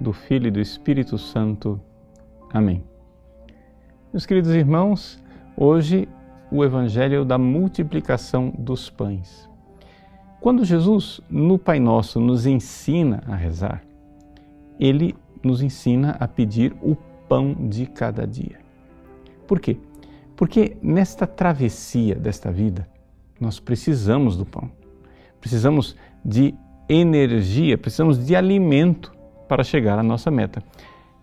do Filho e do Espírito Santo. Amém. Meus queridos irmãos, hoje o Evangelho da multiplicação dos pães. Quando Jesus, no Pai Nosso, nos ensina a rezar, ele nos ensina a pedir o pão de cada dia. Por quê? Porque nesta travessia desta vida, nós precisamos do pão. Precisamos de energia, precisamos de alimento para chegar à nossa meta.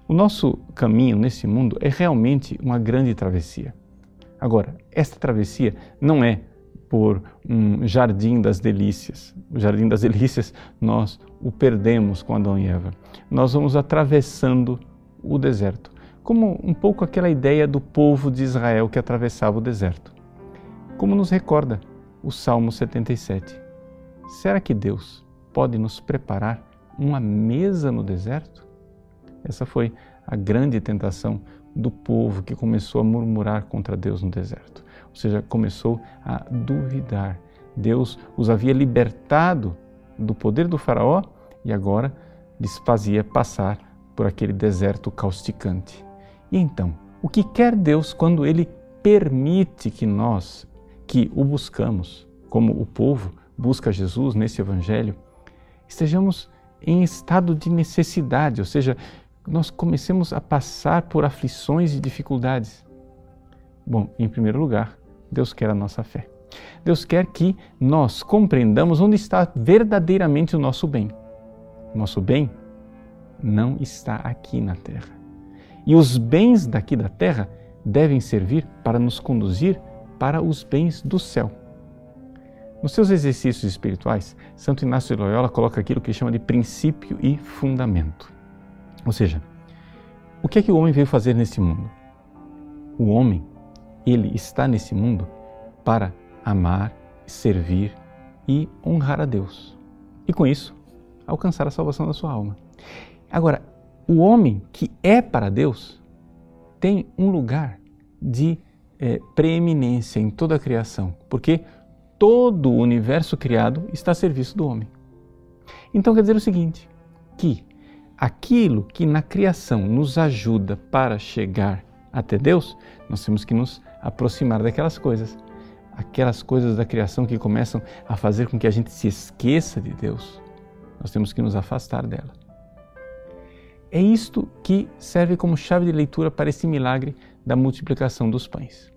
O nosso caminho nesse mundo é realmente uma grande travessia. Agora, esta travessia não é por um jardim das delícias. O jardim das delícias nós o perdemos com Adão e Eva. Nós vamos atravessando o deserto, como um pouco aquela ideia do povo de Israel que atravessava o deserto. Como nos recorda o Salmo 77. Será que Deus pode nos preparar uma mesa no deserto? Essa foi a grande tentação do povo que começou a murmurar contra Deus no deserto. Ou seja, começou a duvidar. Deus os havia libertado do poder do Faraó e agora lhes fazia passar por aquele deserto causticante. E então, o que quer Deus quando Ele permite que nós, que o buscamos, como o povo busca Jesus nesse Evangelho, estejamos em estado de necessidade, ou seja, nós comecemos a passar por aflições e dificuldades. Bom, em primeiro lugar, Deus quer a nossa fé. Deus quer que nós compreendamos onde está verdadeiramente o nosso bem. Nosso bem não está aqui na terra. E os bens daqui da terra devem servir para nos conduzir para os bens do céu. Nos seus exercícios espirituais, Santo Inácio de Loyola coloca aquilo que chama de princípio e fundamento. Ou seja, o que é que o homem veio fazer nesse mundo? O homem, ele está nesse mundo para amar, servir e honrar a Deus. E com isso, alcançar a salvação da sua alma. Agora, o homem que é para Deus tem um lugar de é, preeminência em toda a criação, porque todo o universo criado está a serviço do homem. Então quer dizer o seguinte: que aquilo que na criação nos ajuda para chegar até Deus, nós temos que nos aproximar daquelas coisas. Aquelas coisas da criação que começam a fazer com que a gente se esqueça de Deus, nós temos que nos afastar dela. É isto que serve como chave de leitura para esse milagre da multiplicação dos pães.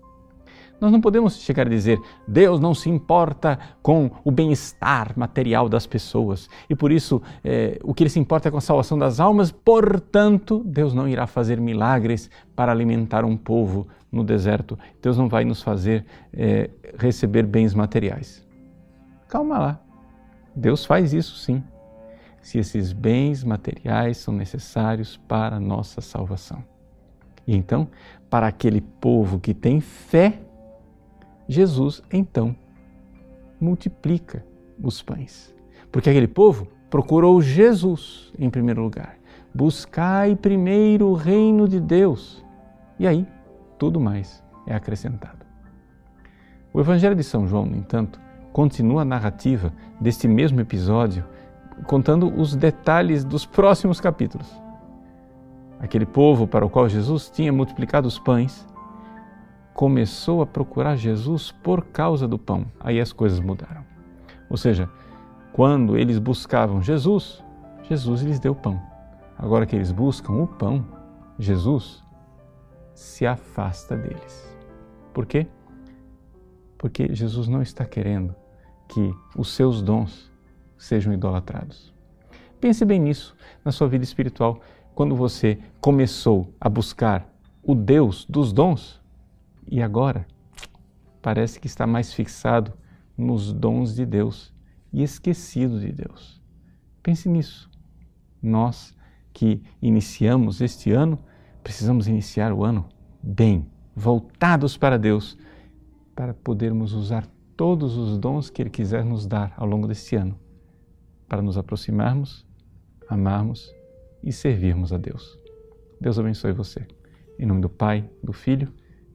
Nós não podemos chegar a dizer Deus não se importa com o bem-estar material das pessoas e por isso é, o que ele se importa é com a salvação das almas, portanto, Deus não irá fazer milagres para alimentar um povo no deserto. Deus não vai nos fazer é, receber bens materiais. Calma lá. Deus faz isso sim, se esses bens materiais são necessários para a nossa salvação. E então, para aquele povo que tem fé, Jesus então multiplica os pães. Porque aquele povo procurou Jesus em primeiro lugar. Buscai primeiro o reino de Deus. E aí, tudo mais é acrescentado. O Evangelho de São João, no entanto, continua a narrativa deste mesmo episódio, contando os detalhes dos próximos capítulos. Aquele povo para o qual Jesus tinha multiplicado os pães começou a procurar Jesus por causa do pão. Aí as coisas mudaram. Ou seja, quando eles buscavam Jesus, Jesus lhes deu pão. Agora que eles buscam o pão, Jesus se afasta deles. Por quê? Porque Jesus não está querendo que os seus dons sejam idolatrados. Pense bem nisso na sua vida espiritual. Quando você começou a buscar o Deus dos dons, e agora parece que está mais fixado nos dons de Deus e esquecido de Deus. Pense nisso. Nós que iniciamos este ano, precisamos iniciar o ano bem, voltados para Deus, para podermos usar todos os dons que Ele quiser nos dar ao longo deste ano, para nos aproximarmos, amarmos e servirmos a Deus. Deus abençoe você. Em nome do Pai, do Filho